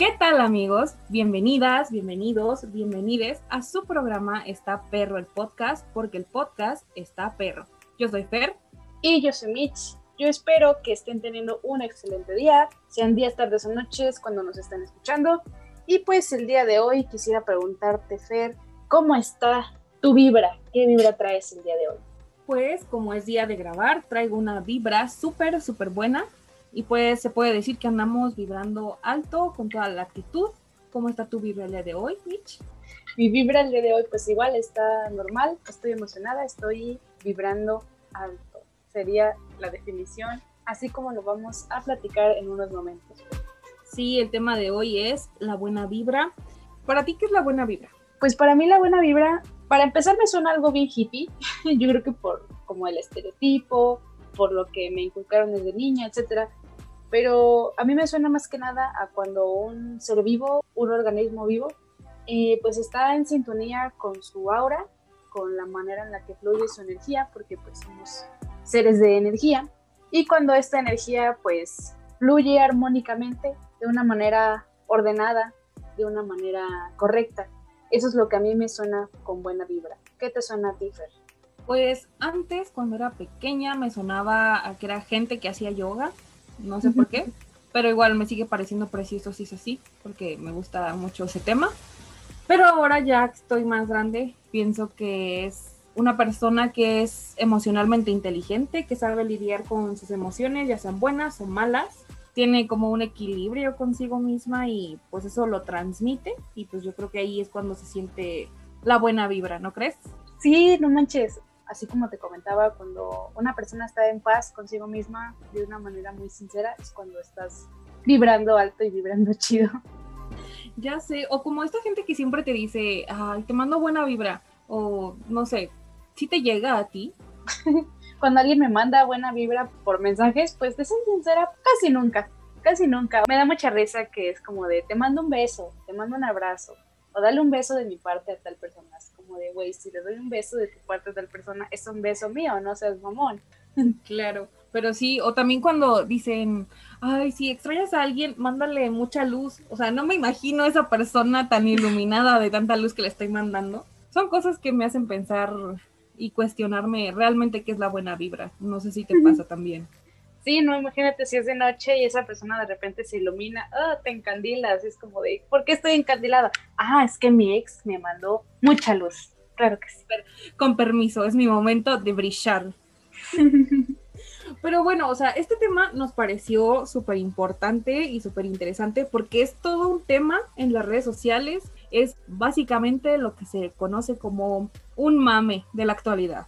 ¿Qué tal amigos? Bienvenidas, bienvenidos, bienvenides a su programa Está Perro el Podcast, porque el podcast está perro. Yo soy Fer. Y yo soy Mitch. Yo espero que estén teniendo un excelente día, sean días, tardes o noches cuando nos estén escuchando. Y pues el día de hoy quisiera preguntarte, Fer, ¿cómo está tu vibra? ¿Qué vibra traes el día de hoy? Pues como es día de grabar, traigo una vibra súper, súper buena. Y pues se puede decir que andamos vibrando alto con toda la actitud. ¿Cómo está tu vibra el día de hoy, Mitch? Mi vibra el día de hoy pues igual está normal, estoy emocionada, estoy vibrando alto sería la definición, así como lo vamos a platicar en unos momentos. Sí, el tema de hoy es la buena vibra. ¿Para ti qué es la buena vibra? Pues para mí la buena vibra, para empezar me suena algo bien hippie, yo creo que por como el estereotipo, por lo que me inculcaron desde niña, etcétera. Pero a mí me suena más que nada a cuando un ser vivo, un organismo vivo, eh, pues está en sintonía con su aura, con la manera en la que fluye su energía, porque pues somos seres de energía y cuando esta energía pues fluye armónicamente de una manera ordenada, de una manera correcta. Eso es lo que a mí me suena con buena vibra. ¿Qué te suena a ti, Fer? Pues antes, cuando era pequeña, me sonaba a que era gente que hacía yoga, no sé por qué, pero igual me sigue pareciendo precioso si es así, porque me gusta mucho ese tema. Pero ahora ya estoy más grande, pienso que es una persona que es emocionalmente inteligente, que sabe lidiar con sus emociones, ya sean buenas o malas, tiene como un equilibrio consigo misma y pues eso lo transmite y pues yo creo que ahí es cuando se siente la buena vibra, ¿no crees? Sí, no manches, así como te comentaba, cuando una persona está en paz consigo misma de una manera muy sincera, es cuando estás vibrando alto y vibrando chido. Ya sé, o como esta gente que siempre te dice, ay, te mando buena vibra, o no sé, si te llega a ti? Cuando alguien me manda buena vibra por mensajes, pues de ser sincera, casi nunca, casi nunca. Me da mucha risa que es como de, te mando un beso, te mando un abrazo, o dale un beso de mi parte a tal persona. Es como de, güey, si le doy un beso de tu parte a tal persona, es un beso mío, no seas mamón. Claro, pero sí, o también cuando dicen, ay, si extrañas a alguien, mándale mucha luz. O sea, no me imagino esa persona tan iluminada de tanta luz que le estoy mandando. Son cosas que me hacen pensar y cuestionarme realmente qué es la buena vibra. No sé si te pasa también. Sí, no, imagínate si es de noche y esa persona de repente se ilumina, ah, te encandilas, es como de, ¿por qué estoy encandilada? Ah, es que mi ex me mandó mucha luz. Claro que sí. Con permiso, es mi momento de brillar. Pero bueno, o sea, este tema nos pareció súper importante y súper interesante porque es todo un tema en las redes sociales es básicamente lo que se conoce como un mame de la actualidad.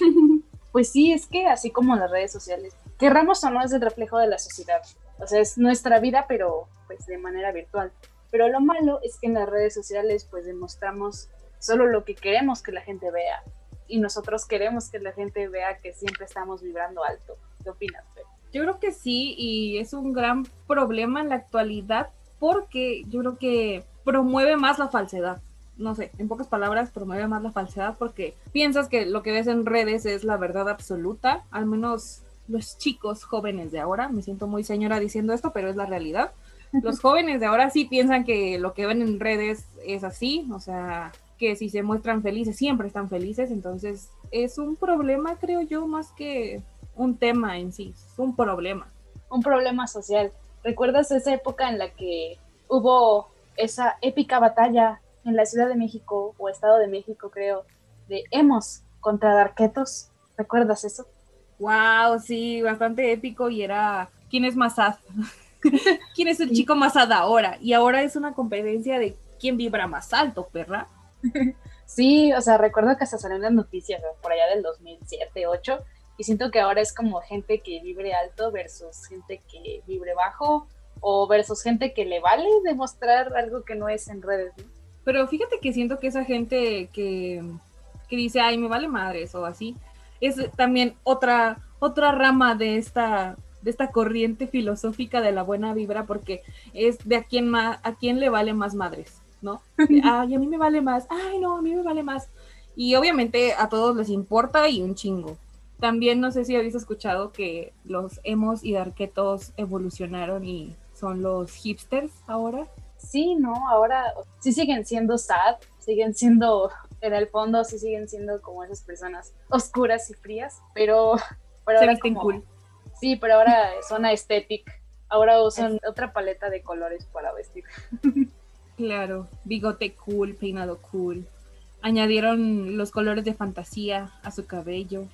Pues sí, es que así como las redes sociales, querramos o no es el reflejo de la sociedad. O sea, es nuestra vida, pero pues de manera virtual. Pero lo malo es que en las redes sociales pues demostramos solo lo que queremos que la gente vea. Y nosotros queremos que la gente vea que siempre estamos vibrando alto. ¿Qué opinas, Yo creo que sí, y es un gran problema en la actualidad porque yo creo que promueve más la falsedad. No sé, en pocas palabras, promueve más la falsedad porque piensas que lo que ves en redes es la verdad absoluta, al menos los chicos jóvenes de ahora, me siento muy señora diciendo esto, pero es la realidad. Los jóvenes de ahora sí piensan que lo que ven en redes es así, o sea, que si se muestran felices, siempre están felices, entonces es un problema, creo yo, más que un tema en sí, es un problema. Un problema social. ¿Recuerdas esa época en la que hubo esa épica batalla en la Ciudad de México o Estado de México, creo, de Hemos contra Darquetos. ¿Recuerdas eso? Wow, sí, bastante épico y era quién es más sad. ¿Quién es el chico más sad ahora? Y ahora es una competencia de quién vibra más alto, perra. Sí, o sea, recuerdo que hasta salieron las noticias por allá del 2007, 2008, y siento que ahora es como gente que vibre alto versus gente que vibre bajo o versus gente que le vale demostrar algo que no es en redes. Pero fíjate que siento que esa gente que, que dice, ay, me vale madres o así, es también otra, otra rama de esta, de esta corriente filosófica de la buena vibra, porque es de a quién, más, a quién le vale más madres, ¿no? ay, a mí me vale más, ay, no, a mí me vale más. Y obviamente a todos les importa y un chingo. También no sé si habéis escuchado que los emos y darquetos evolucionaron y son los hipsters ahora. sí, ¿no? Ahora sí siguen siendo sad, siguen siendo, en el fondo sí siguen siendo como esas personas oscuras y frías, pero... pero Se visten cool. Sí, pero ahora son aesthetic, ahora usan otra paleta de colores para vestir. Claro, bigote cool, peinado cool. Añadieron los colores de fantasía a su cabello,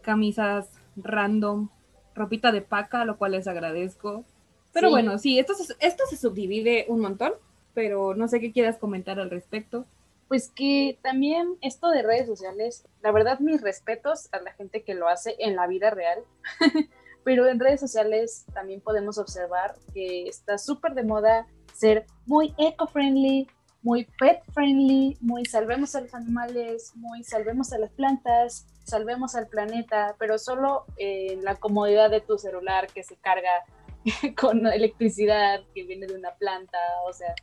camisas random, ropita de paca, lo cual les agradezco. Pero bueno, sí, esto se, esto se subdivide un montón, pero no sé qué quieras comentar al respecto. Pues que también esto de redes sociales, la verdad mis respetos a la gente que lo hace en la vida real, pero en redes sociales también podemos observar que está súper de moda ser muy eco-friendly, muy pet-friendly, muy salvemos a los animales, muy salvemos a las plantas, salvemos al planeta, pero solo en la comodidad de tu celular que se carga con electricidad que viene de una planta, o sea.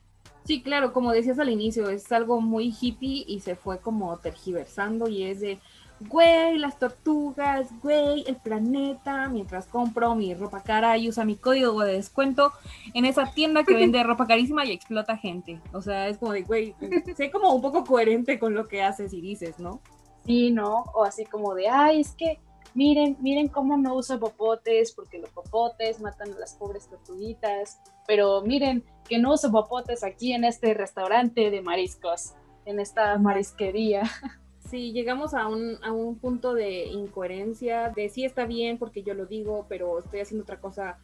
Sí, claro, como decías al inicio, es algo muy hippie y se fue como tergiversando y es de, güey, las tortugas, güey, el planeta, mientras compro mi ropa cara y usa mi código de descuento en esa tienda que vende ropa carísima y explota gente. O sea, es como de, güey, sé como un poco coherente con lo que haces y dices, ¿no? Sí, ¿no? O así como de, ay, es que miren, miren cómo no uso popotes, porque los popotes matan a las pobres tortuguitas, pero miren que no uso popotes aquí en este restaurante de mariscos, en esta marisquería. Sí, llegamos a un, a un punto de incoherencia, de sí está bien porque yo lo digo, pero estoy haciendo otra cosa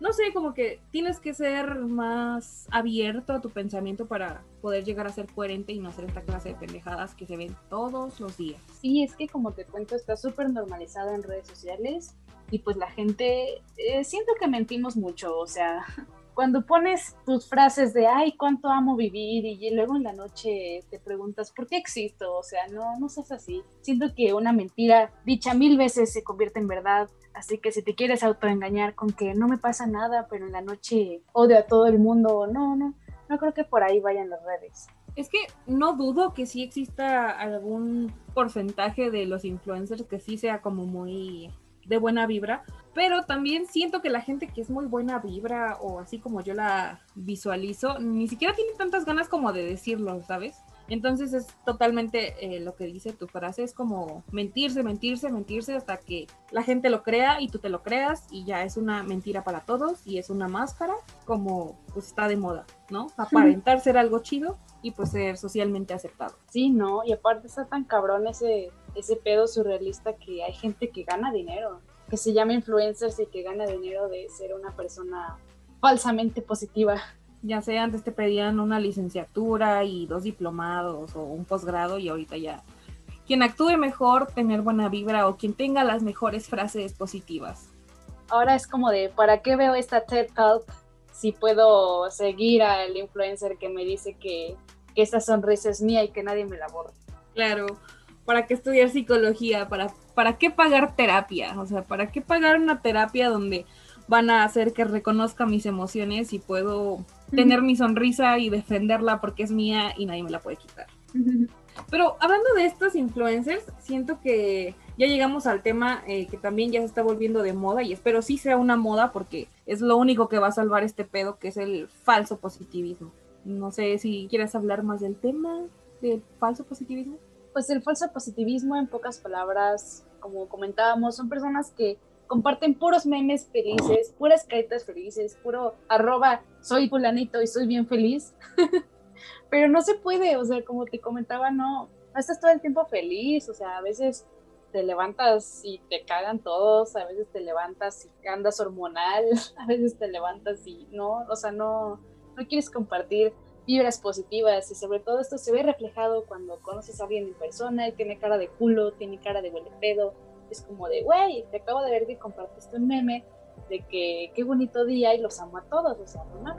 no sé, como que tienes que ser más abierto a tu pensamiento para poder llegar a ser coherente y no hacer esta clase de pendejadas que se ven todos los días. Sí, es que como te cuento, está súper normalizado en redes sociales y pues la gente, eh, siento que mentimos mucho, o sea, cuando pones tus frases de, ay, cuánto amo vivir y luego en la noche te preguntas, ¿por qué existo? O sea, no, no seas así. Siento que una mentira dicha mil veces se convierte en verdad. Así que si te quieres autoengañar con que no me pasa nada, pero en la noche odio a todo el mundo, no, no, no creo que por ahí vayan las redes. Es que no dudo que sí exista algún porcentaje de los influencers que sí sea como muy de buena vibra, pero también siento que la gente que es muy buena vibra o así como yo la visualizo, ni siquiera tiene tantas ganas como de decirlo, ¿sabes? Entonces es totalmente eh, lo que dice tu frase, es como mentirse, mentirse, mentirse hasta que la gente lo crea y tú te lo creas y ya es una mentira para todos y es una máscara como pues está de moda, ¿no? Aparentar ser algo chido y pues ser socialmente aceptado. Sí, no, y aparte está tan cabrón ese, ese pedo surrealista que hay gente que gana dinero, que se llama influencers y que gana dinero de ser una persona falsamente positiva. Ya sea antes te pedían una licenciatura y dos diplomados o un posgrado y ahorita ya quien actúe mejor, tener buena vibra o quien tenga las mejores frases positivas. Ahora es como de, ¿para qué veo esta TED Talk si puedo seguir al influencer que me dice que, que esta sonrisa es mía y que nadie me la borre? Claro, ¿para qué estudiar psicología? ¿Para, ¿Para qué pagar terapia? O sea, ¿para qué pagar una terapia donde van a hacer que reconozca mis emociones y puedo tener mi sonrisa y defenderla porque es mía y nadie me la puede quitar. Pero hablando de estos influencers, siento que ya llegamos al tema eh, que también ya se está volviendo de moda y espero sí sea una moda porque es lo único que va a salvar este pedo que es el falso positivismo. No sé si quieres hablar más del tema del falso positivismo. Pues el falso positivismo, en pocas palabras, como comentábamos, son personas que comparten puros memes felices, puras caritas felices, puro arroba soy fulanito y soy bien feliz. Pero no se puede, o sea, como te comentaba, no, no estás todo el tiempo feliz, o sea, a veces te levantas y te cagan todos, a veces te levantas y andas hormonal, a veces te levantas y no, o sea, no, no quieres compartir vibras positivas y sobre todo esto se ve reflejado cuando conoces a alguien en persona y tiene cara de culo, tiene cara de huele pedo, es como de, güey, te acabo de ver que compartiste un meme de que qué bonito día y los amo a todos, o sea, no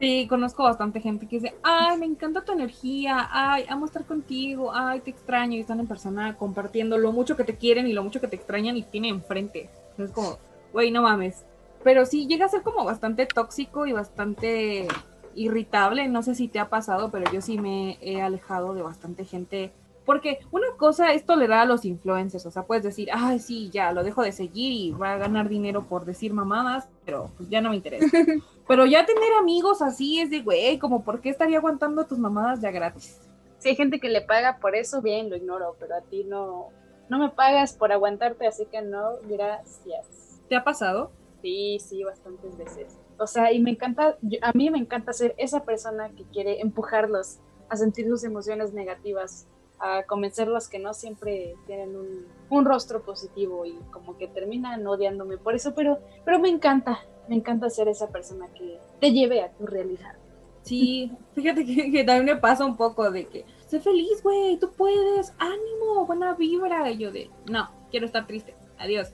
Sí, conozco bastante gente que dice, ay, me encanta tu energía, ay, amo estar contigo, ay, te extraño, y están en persona compartiendo lo mucho que te quieren y lo mucho que te extrañan y tienen enfrente. Es como, güey, no mames. Pero sí llega a ser como bastante tóxico y bastante irritable, no sé si te ha pasado, pero yo sí me he alejado de bastante gente porque una cosa es tolerar a los influencers, o sea, puedes decir, ay, sí, ya lo dejo de seguir y va a ganar dinero por decir mamadas, pero pues ya no me interesa. Pero ya tener amigos así es de, güey, como, ¿por qué estaría aguantando tus mamadas ya gratis? Si hay gente que le paga por eso, bien, lo ignoro, pero a ti no, no me pagas por aguantarte, así que no, gracias. ¿Te ha pasado? Sí, sí, bastantes veces. O sea, y me encanta, a mí me encanta ser esa persona que quiere empujarlos a sentir sus emociones negativas, a convencerlos que no siempre tienen un, un, rostro positivo y como que terminan odiándome por eso, pero, pero me encanta, me encanta ser esa persona que te lleve a tu realidad. Sí, fíjate que, también me pasa un poco de que, sé feliz, güey, tú puedes, ánimo, buena vibra. Y yo de, no, quiero estar triste, adiós.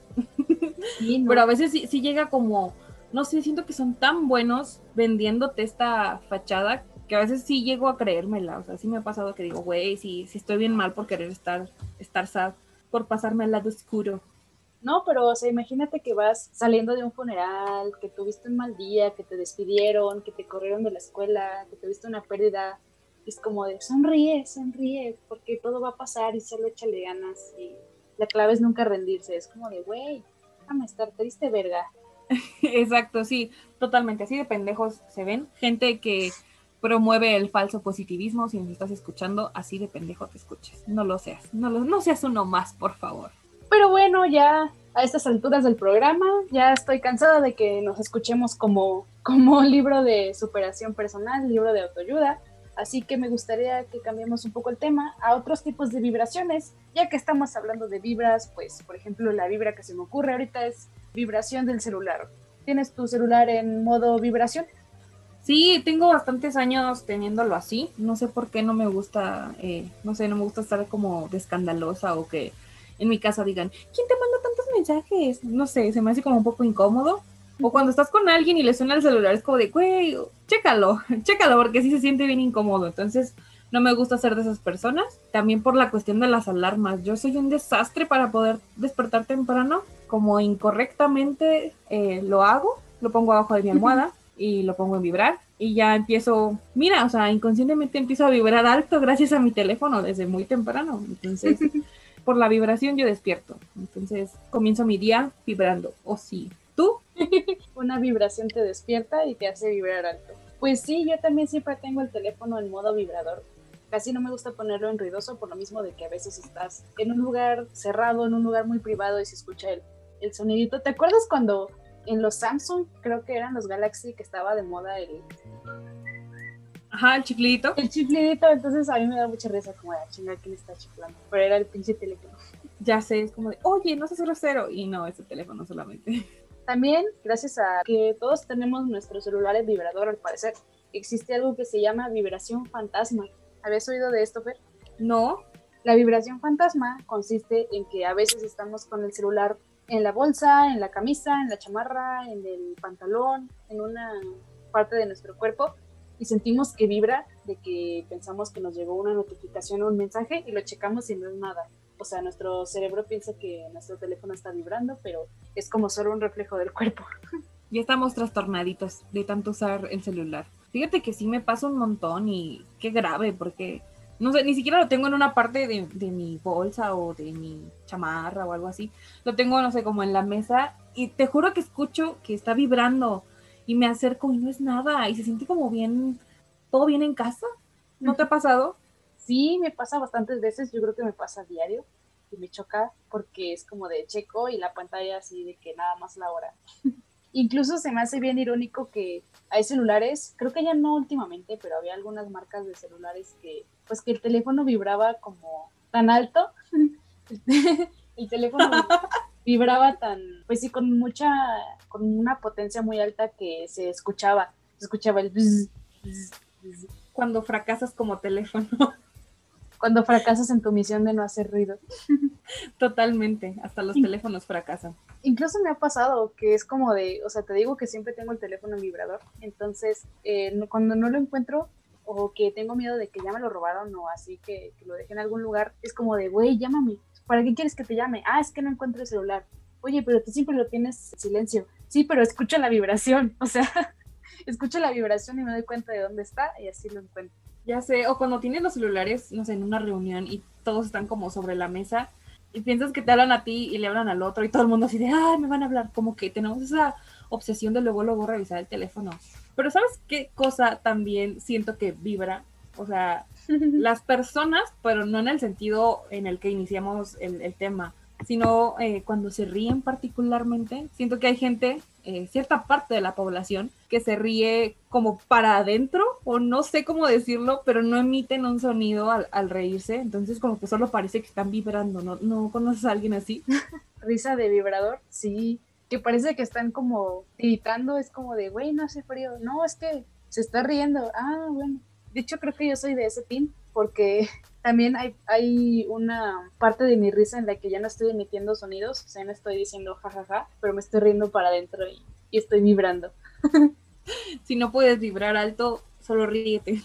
Pero a veces sí, sí llega como, no sé, siento que son tan buenos vendiéndote esta fachada que a veces sí llego a creérmela. O sea, sí me ha pasado que digo, güey, sí, sí estoy bien mal por querer estar, estar sad, por pasarme al lado oscuro. No, pero o sea, imagínate que vas saliendo de un funeral, que tuviste un mal día, que te despidieron, que te corrieron de la escuela, que tuviste una pérdida. Es como de sonríe, sonríe, porque todo va a pasar y solo échale ganas. Y la clave es nunca rendirse. Es como de, güey, déjame estar triste, verga. Exacto, sí, totalmente. Así de pendejos se ven. Gente que promueve el falso positivismo. Si nos estás escuchando, así de pendejo te escuches. No lo seas. No, lo, no seas uno más, por favor. Pero bueno, ya a estas alturas del programa, ya estoy cansada de que nos escuchemos como, como libro de superación personal, libro de autoayuda. Así que me gustaría que cambiemos un poco el tema a otros tipos de vibraciones, ya que estamos hablando de vibras, pues por ejemplo la vibra que se me ocurre ahorita es vibración del celular. ¿Tienes tu celular en modo vibración? Sí, tengo bastantes años teniéndolo así. No sé por qué no me gusta, eh, no sé, no me gusta estar como de escandalosa o que en mi casa digan, ¿quién te manda tantos mensajes? No sé, se me hace como un poco incómodo. O cuando estás con alguien y le suena el celular, es como de, güey, chécalo, chécalo, porque sí se siente bien incómodo. Entonces, no me gusta ser de esas personas. También por la cuestión de las alarmas. Yo soy un desastre para poder despertar temprano. Como incorrectamente eh, lo hago, lo pongo abajo de mi almohada y lo pongo en vibrar. Y ya empiezo, mira, o sea, inconscientemente empiezo a vibrar alto gracias a mi teléfono desde muy temprano. Entonces, por la vibración yo despierto. Entonces comienzo mi día vibrando. ¿O sí? ¿Tú? Una vibración te despierta y te hace vibrar alto. Pues sí, yo también siempre tengo el teléfono en modo vibrador. Casi no me gusta ponerlo en ruidoso por lo mismo de que a veces estás en un lugar cerrado, en un lugar muy privado y se escucha el, el sonidito. ¿Te acuerdas cuando en los Samsung, creo que eran los Galaxy, que estaba de moda el, Ajá, el chiflidito. El chiflidito, entonces a mí me da mucha risa como de ah, chingar quién está chiflando. Pero era el pinche teléfono. Ya sé, es como de, oye, no seas grosero. Y no, es el teléfono solamente. También, gracias a que todos tenemos nuestros celulares vibrador, al parecer, existe algo que se llama vibración fantasma. ¿Habías oído de esto, Fer? No. La vibración fantasma consiste en que a veces estamos con el celular en la bolsa, en la camisa, en la chamarra, en el pantalón, en una parte de nuestro cuerpo y sentimos que vibra, de que pensamos que nos llegó una notificación o un mensaje y lo checamos y no es nada. O sea, nuestro cerebro piensa que nuestro teléfono está vibrando, pero es como solo un reflejo del cuerpo. Ya estamos trastornaditos de tanto usar el celular. Fíjate que sí me pasa un montón y qué grave, porque no sé, ni siquiera lo tengo en una parte de, de, mi bolsa o de mi chamarra o algo así. Lo tengo, no sé, como en la mesa y te juro que escucho que está vibrando y me acerco y no es nada y se siente como bien, todo bien en casa. ¿No te ha pasado? Sí, me pasa bastantes veces, yo creo que me pasa diario y me choca porque es como de checo y la pantalla así de que nada más la hora. Incluso se me hace bien irónico que hay celulares, creo que ya no últimamente, pero había algunas marcas de celulares que pues que el teléfono vibraba como tan alto. el teléfono vibraba tan, pues sí, con mucha, con una potencia muy alta que se escuchaba, se escuchaba el Cuando fracasas como teléfono. Cuando fracasas en tu misión de no hacer ruido. Totalmente, hasta los teléfonos fracasan. Incluso me ha pasado que es como de, o sea, te digo que siempre tengo el teléfono en vibrador, entonces eh, cuando no lo encuentro o que tengo miedo de que ya me lo robaron o así que, lo dejé en algún lugar, es como de, güey, llámame, ¿Para qué quieres que te llame? Ah, es que no encuentro el celular. Oye, pero tú siempre lo tienes en silencio. Sí, pero escucha la vibración. O sea, escucho la vibración y me doy cuenta de dónde está y así lo encuentro. Ya sé, o cuando tienes los celulares, no sé, en una reunión y todos están como sobre la mesa y piensas que te hablan a ti y le hablan al otro y todo el mundo así de, ay, me van a hablar. Como que tenemos esa obsesión de luego luego revisar el teléfono. Pero ¿sabes qué cosa también siento que vibra? O sea, las personas, pero no en el sentido en el que iniciamos el, el tema, sino eh, cuando se ríen particularmente. Siento que hay gente, eh, cierta parte de la población, que se ríe como para adentro, o no sé cómo decirlo, pero no emiten un sonido al, al reírse, entonces como que solo parece que están vibrando, ¿no? ¿No conoces a alguien así? Risa de vibrador, sí, que parece que están como gritando, es como de, güey, no hace frío, no, es que se está riendo, ah, bueno. De hecho, creo que yo soy de ese team, porque también hay, hay una parte de mi risa en la que ya no estoy emitiendo sonidos, o sea, no estoy diciendo jajaja, pero me estoy riendo para adentro y, y estoy vibrando. si no puedes vibrar alto, solo ríete.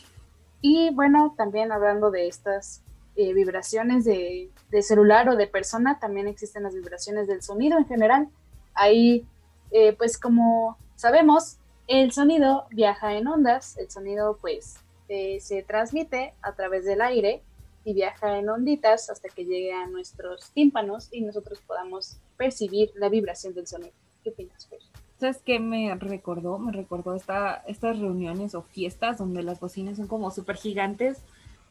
Y bueno, también hablando de estas eh, vibraciones de, celular o de persona, también existen las vibraciones del sonido en general. Ahí, eh, pues como sabemos, el sonido viaja en ondas, el sonido pues eh, se transmite a través del aire y viaja en onditas hasta que llegue a nuestros tímpanos y nosotros podamos percibir la vibración del sonido. ¿Qué opinas, Fer? ¿Sabes qué me recordó? Me recordó esta, estas reuniones o fiestas donde las bocinas son como súper gigantes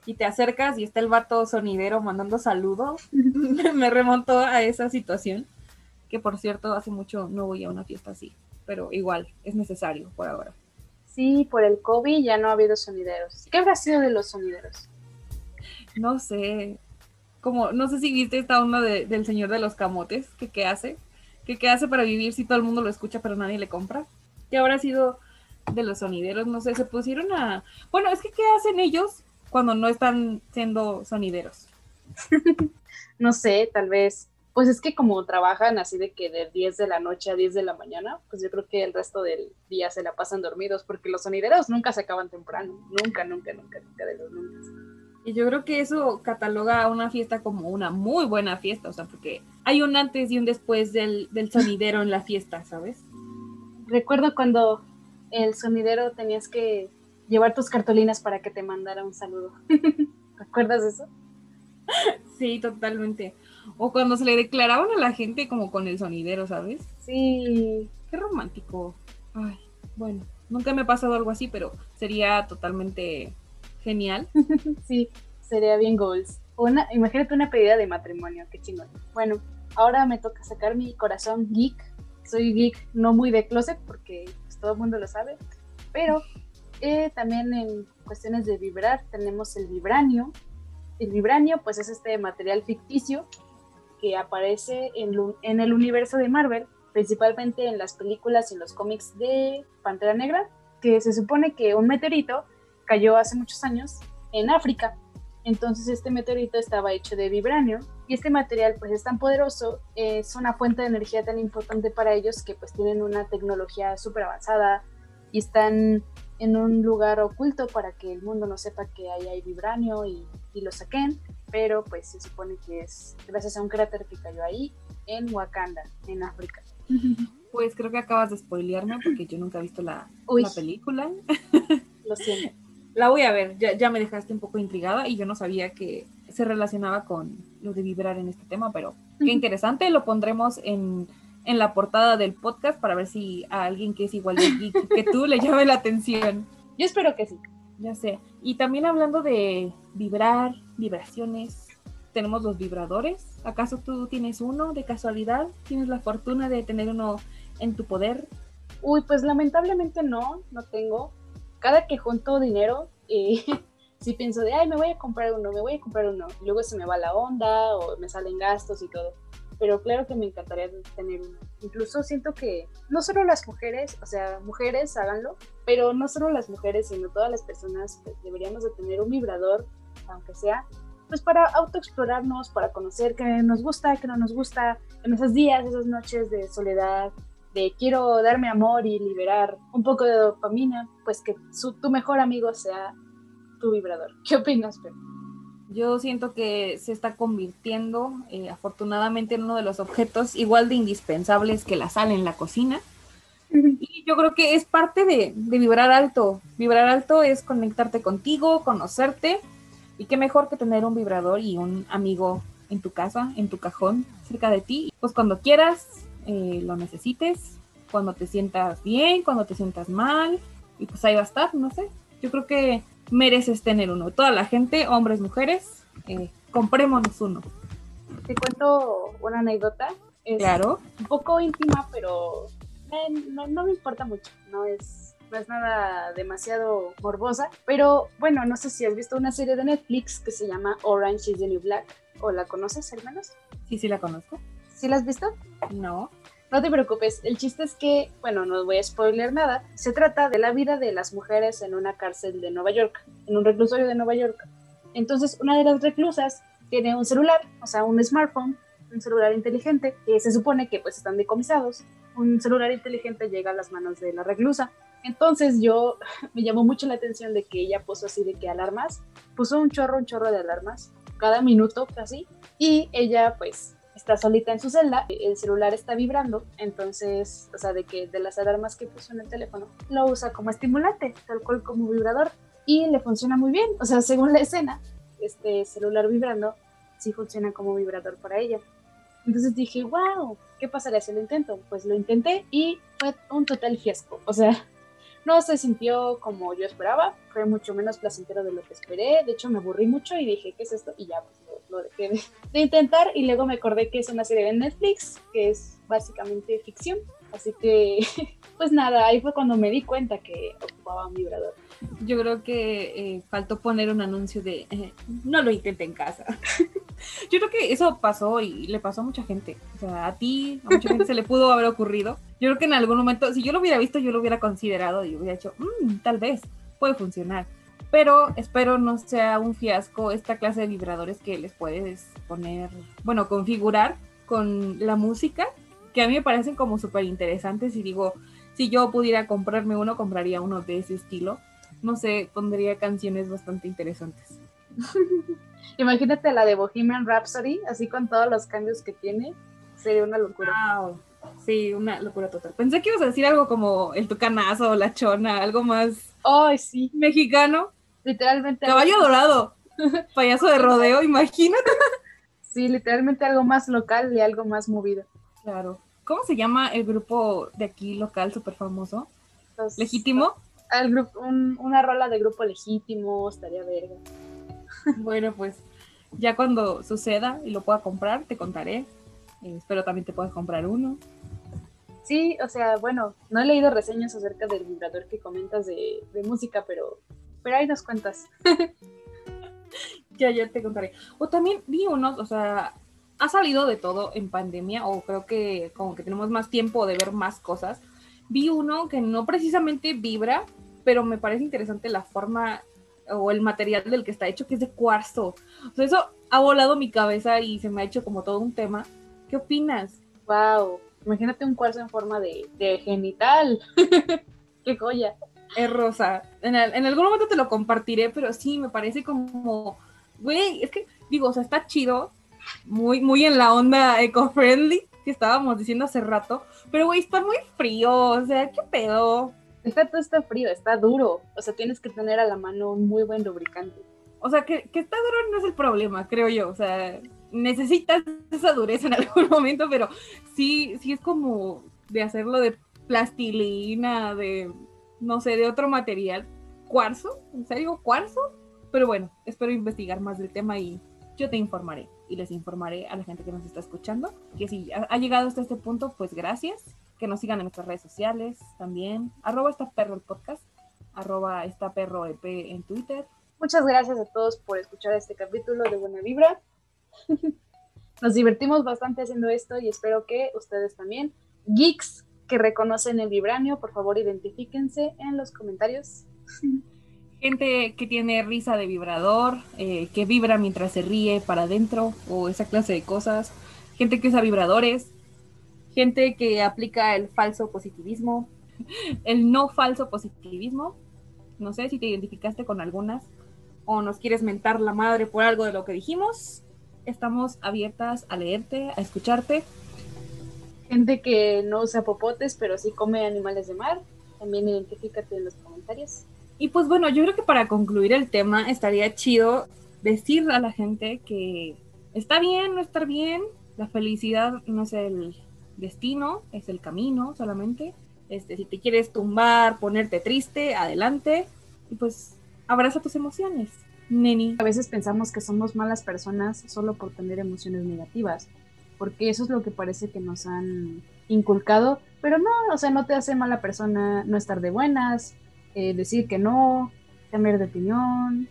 y te acercas y está el vato sonidero mandando saludos. me remontó a esa situación, que por cierto hace mucho no voy a una fiesta así, pero igual es necesario por ahora. Sí, por el COVID ya no ha habido sonideros. ¿Qué habrá sido de los sonideros? No sé. Como, no sé si viste esta onda de, del señor de los camotes, que qué hace, que qué hace para vivir si todo el mundo lo escucha pero nadie le compra. ¿Qué habrá sido de los sonideros? No sé, se pusieron a... Bueno, es que ¿qué hacen ellos cuando no están siendo sonideros? no sé, tal vez pues es que como trabajan así de que de 10 de la noche a 10 de la mañana, pues yo creo que el resto del día se la pasan dormidos, porque los sonideros nunca se acaban temprano, nunca, nunca, nunca, nunca de los nunca. Y yo creo que eso cataloga a una fiesta como una muy buena fiesta, o sea, porque hay un antes y un después del, del sonidero en la fiesta, ¿sabes? Recuerdo cuando el sonidero tenías que llevar tus cartolinas para que te mandara un saludo. ¿Recuerdas eso? Sí, totalmente. O cuando se le declaraban a la gente como con el sonidero, ¿sabes? Sí. Qué romántico. Ay, bueno, nunca me ha pasado algo así, pero sería totalmente genial. sí, sería bien goals. Una, imagínate una pedida de matrimonio, qué chingón. Bueno, ahora me toca sacar mi corazón geek. Soy geek no muy de closet porque pues, todo el mundo lo sabe, pero eh, también en cuestiones de vibrar tenemos el vibranio. El vibranio pues es este material ficticio que aparece en, en, el universo de Marvel, principalmente en las películas y los cómics de Pantera Negra, que se supone que un meteorito cayó hace muchos años en África. Entonces este meteorito estaba hecho de vibranio y este material pues es tan poderoso, es una fuente de energía tan importante para ellos que pues tienen una tecnología súper avanzada y están en un lugar oculto para que el mundo no sepa que ahí hay vibranio y, y lo saquen pero pues se supone que es gracias a un cráter que cayó ahí en Wakanda, en África. Pues creo que acabas de spoilearme porque yo nunca he visto la, la película. Lo siento. La voy a ver, ya, ya, me dejaste un poco intrigada y yo no sabía que se relacionaba con lo de vibrar en este tema, pero qué interesante, lo pondremos en, en la portada del podcast para ver si a alguien que es igual de geek que tú le llame la atención. Yo espero que sí. Ya sé. Y también hablando de vibrar, vibraciones, tenemos los vibradores. ¿Acaso tú tienes uno de casualidad? ¿Tienes la fortuna de tener uno en tu poder? Uy, pues lamentablemente no, no tengo. Cada que junto dinero, eh, sí pienso de, ay, me voy a comprar uno, me voy a comprar uno. luego se me va la onda o me salen gastos y todo pero claro que me encantaría tener uno. Incluso siento que no solo las mujeres, o sea, mujeres háganlo, pero no solo las mujeres, sino todas las personas pues, deberíamos de tener un vibrador, aunque sea, pues para autoexplorarnos, para conocer qué nos gusta, qué no nos gusta, en esos días, esas noches de soledad, de quiero darme amor y liberar un poco de dopamina, pues que su, tu mejor amigo sea tu vibrador. ¿Qué opinas, Pedro? Yo siento que se está convirtiendo, eh, afortunadamente, en uno de los objetos igual de indispensables que la sal en la cocina. Y yo creo que es parte de, de, vibrar alto. Vibrar alto es conectarte contigo, conocerte. Y qué mejor que tener un vibrador y un amigo en tu casa, en tu cajón, cerca de ti. Pues cuando quieras, eh, lo necesites, cuando te sientas bien, cuando te sientas mal, y pues ahí va a estar, no sé. Yo creo que mereces tener uno. Toda la gente, hombres, mujeres, eh, comprémonos uno. Te cuento una anécdota. Es Claro. un poco íntima, pero eh, no, no me importa mucho. No es, no es nada demasiado morbosa. Pero bueno, no sé si has visto una serie de Netflix que se llama Orange is the New Black. ¿O la conoces, al menos? Sí, sí la conozco. ¿Sí la has visto? No. No te preocupes, el chiste es que, bueno, no voy a spoiler nada, se trata de la vida de las mujeres en una cárcel de Nueva York, en un reclusorio de Nueva York. Entonces, una de las reclusas tiene un celular, o sea, un smartphone, un celular inteligente, que se supone que pues están decomisados. Un celular inteligente llega a las manos de la reclusa. Entonces yo me llamó mucho la atención de que ella puso así de que alarmas, puso un chorro, un chorro de alarmas, cada minuto casi, y ella pues está solita en su celda, el celular está vibrando, entonces, o sea, de que de las alarmas que puso en el teléfono, lo usa como estimulante, tal cual como vibrador, y le funciona muy bien, o sea, según la escena, este celular vibrando, sí funciona como vibrador para ella. Entonces dije, wow, ¿qué pasaría si lo intento? Pues lo intenté y fue un total fiasco, o sea, no se sintió como yo esperaba, fue mucho menos placentero de lo que esperé, de hecho me aburrí mucho y dije, ¿qué es esto? Y ya, pues lo, lo dejé de, intentar y luego me acordé que es una serie de Netflix, que es básicamente ficción, así que, pues nada, ahí fue cuando me di cuenta que ocupaba un vibrador. Yo creo que eh, faltó poner un anuncio de eh, no lo intente en casa. Yo creo que eso pasó y le pasó a mucha gente. O sea, a ti, a mucha gente se le pudo haber ocurrido. Yo creo que en algún momento, si yo lo hubiera visto, yo lo hubiera considerado y hubiera dicho, "Mm, tal vez puede funcionar. Pero espero no sea un fiasco esta clase de vibradores que les puedes poner, bueno, configurar con la música, que a mí me parecen como súper interesantes y digo, si yo pudiera comprarme uno, compraría uno de ese estilo. No sé, pondría canciones bastante interesantes. Imagínate la de Bohemian Rhapsody, así con todos los cambios que tiene, sería una locura. Wow. Sí, una locura total. Pensé que ibas a decir algo como el tucanazo o la chona, algo más Ay, sí, mexicano. literalmente. Caballo dorado, payaso de rodeo, imagínate. Sí, literalmente algo más local y algo más movido. Claro. ¿Cómo se llama el grupo de aquí local súper famoso? Entonces, ¿Legítimo? al grupo, un- una rola de grupo legítimo, estaría verga. Bueno, pues ya cuando suceda y lo pueda comprar, te contaré. Eh, espero también te puedas comprar uno. Sí, o sea, bueno, no he leído reseñas acerca del vibrador que comentas de, de música, pero, pero ahí nos cuentas. Ya, ya te contaré. O también vi unos, o sea, ha salido de todo en pandemia, o creo que como que tenemos más tiempo de ver más cosas. Vi uno que no precisamente vibra, pero me parece interesante la forma o el material del que está hecho, que es de cuarzo. O sea, eso ha volado mi cabeza y se me ha hecho como todo un tema. ¿Qué opinas? Wow, imagínate un cuarzo en forma de, de genital. Qué joya. Es rosa. En, al- en algún momento te lo compartiré, pero sí, me parece como, güey, es que, digo, o sea, está chido, muy, muy en la onda eco-friendly, que estábamos diciendo hace rato, pero, güey, está muy frío, o sea, ¿qué pedo? Está todo está frío, está duro. O sea, tienes que tener a la mano un muy buen lubricante. O sea, que, que está duro no es el problema, creo yo, o sea, necesitas esa dureza en algún momento, pero sí, sí es como de hacerlo de plastilina, de, no sé, de otro material. ¿Cuarzo? ¿En serio? ¿Cuarzo? Pero bueno, espero investigar más del tema y yo te informaré y les informaré a la gente que nos está escuchando que si ha llegado hasta este punto, pues gracias. Que nos sigan en nuestras redes sociales también. Arroba esta perro el podcast. Arroba esta perro EP en Twitter. Muchas gracias a todos por escuchar este capítulo de Buena Vibra. Nos divertimos bastante haciendo esto y espero que ustedes también. Geeks que reconocen el vibranio, por favor identifíquense en los comentarios. Gente que tiene risa de vibrador, eh, que vibra mientras se ríe para adentro o esa clase de cosas. Gente que usa vibradores. Gente que aplica el falso positivismo. El no falso positivismo. No sé si te identificaste con algunas o nos quieres mentar la madre por algo de lo que dijimos. Estamos abiertas a leerte, a escucharte. Gente que no usa popotes, pero sí come animales de mar. También identifícate en los comentarios. Y pues bueno, yo creo que para concluir el tema estaría chido decir a la gente que está bien no estar bien, la felicidad no es el destino, es el camino solamente. Este, si te quieres tumbar, ponerte triste, adelante. Y pues abraza tus emociones, neni. A veces pensamos que somos malas personas solo por tener emociones negativas, porque eso es lo que parece que nos han inculcado, pero no, o sea, no te hace mala persona no estar de buenas, eh, decir que no, cambiar de opinión.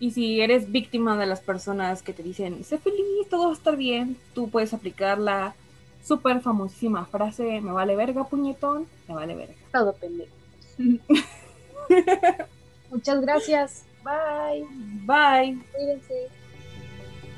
Y si eres víctima de las personas que te dicen, sé feliz, todo va a estar bien, tú puedes aplicar la súper famosísima frase, me vale verga, puñetón, me vale verga. Todo pendejo. Muchas gracias. Bye. Bye. Cuídense.